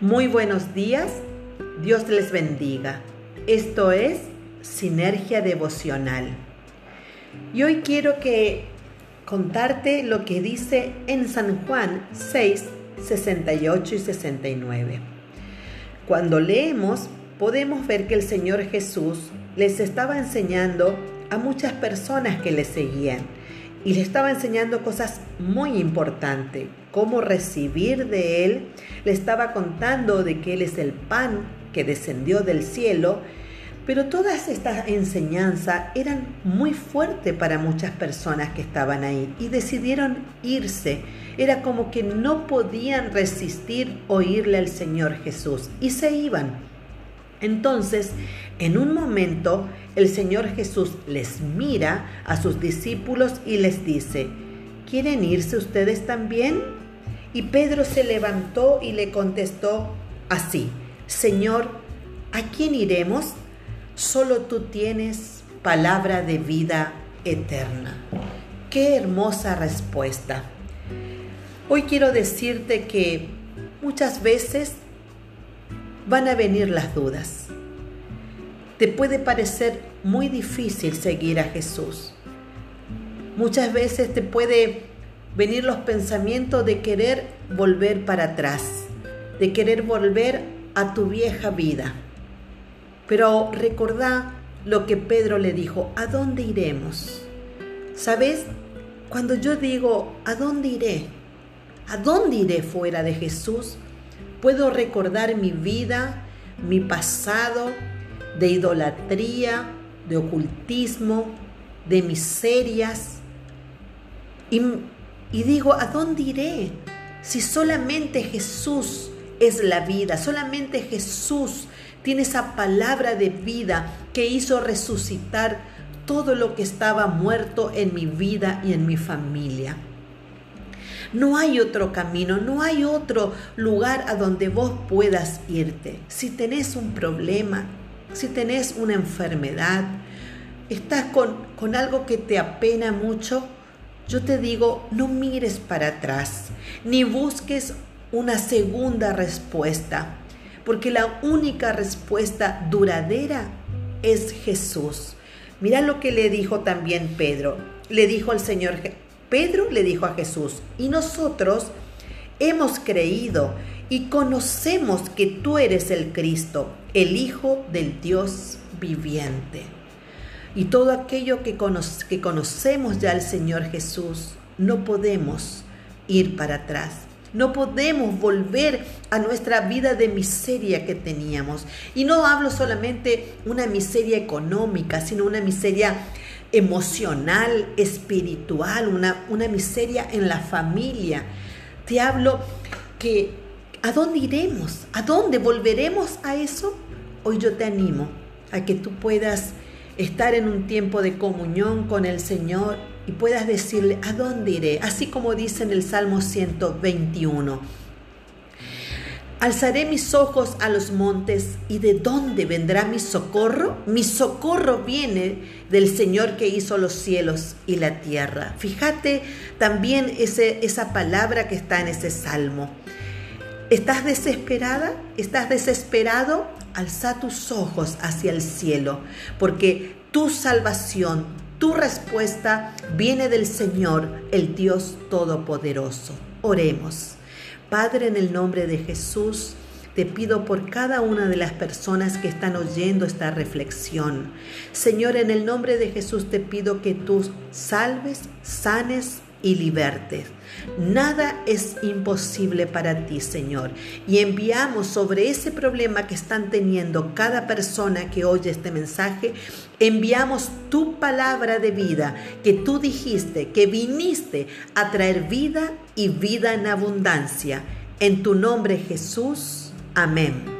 Muy buenos días, Dios les bendiga. Esto es Sinergia Devocional. Y hoy quiero que contarte lo que dice en San Juan 6, 68 y 69. Cuando leemos, podemos ver que el Señor Jesús les estaba enseñando a muchas personas que le seguían y le estaba enseñando cosas muy importantes, cómo recibir de Él, le estaba contando de que Él es el pan que descendió del cielo, pero todas estas enseñanzas eran muy fuertes para muchas personas que estaban ahí y decidieron irse. Era como que no podían resistir oírle al Señor Jesús y se iban. Entonces, en un momento, el Señor Jesús les mira a sus discípulos y les dice, ¿quieren irse ustedes también? Y Pedro se levantó y le contestó así, Señor, ¿a quién iremos? Solo tú tienes palabra de vida eterna. Qué hermosa respuesta. Hoy quiero decirte que muchas veces van a venir las dudas. Te puede parecer muy difícil seguir a Jesús. Muchas veces te puede venir los pensamientos de querer volver para atrás, de querer volver a tu vieja vida. Pero recordá lo que Pedro le dijo, ¿a dónde iremos? ¿Sabes? Cuando yo digo, ¿a dónde iré? ¿A dónde iré fuera de Jesús? Puedo recordar mi vida, mi pasado de idolatría, de ocultismo, de miserias. Y, digo, ¿a dónde iré? Si solamente Jesús es la vida, solamente Jesús tiene esa palabra de vida que hizo resucitar todo lo que estaba muerto en mi vida y en mi familia. No hay otro camino, no hay otro lugar a donde vos puedas irte. Si tenés un problema, si tenés una enfermedad, estás con, con algo que te apena mucho, yo te digo, no mires para atrás, ni busques una segunda respuesta, porque la única respuesta duradera es Jesús. Mira lo que le dijo también Pedro. Le dijo al Señor Pedro le dijo a Jesús, y nosotros hemos creído y conocemos que tú eres el Cristo, el Hijo del Dios viviente. Y todo aquello que, que conocemos ya al Señor Jesús, no podemos ir para atrás. No podemos volver a nuestra vida de miseria que teníamos. Y no hablo solamente una miseria económica, sino una miseria emocional, espiritual, una, una miseria en la familia. Te hablo que, ¿a dónde iremos? ¿A dónde volveremos a eso? Hoy yo te animo a que tú puedas estar en un tiempo de comunión con el Señor y puedas decirle, ¿a dónde iré? Así como dice en el Salmo 121 Alzaré mis ojos a los montes y de dónde vendrá mi socorro? Mi socorro viene del Señor que hizo los cielos y la tierra. Fíjate también ese, esa palabra que está en ese salmo. ¿Estás desesperada? ¿Estás desesperado? Alza tus ojos hacia el cielo, porque tu salvación, tu respuesta viene del Señor, el Dios Todopoderoso. Oremos. Padre, en el nombre de Jesús, te pido por cada una de las personas que están oyendo esta reflexión. Señor, en el nombre de Jesús te pido que tú salves, sanes y libertes. Nada es imposible para ti, Señor. Y enviamos sobre ese problema que están teniendo cada persona que oye este mensaje, enviamos tu palabra de vida, que tú dijiste que viniste a traer vida y vida en abundancia. En tu nombre, Jesús. Amén.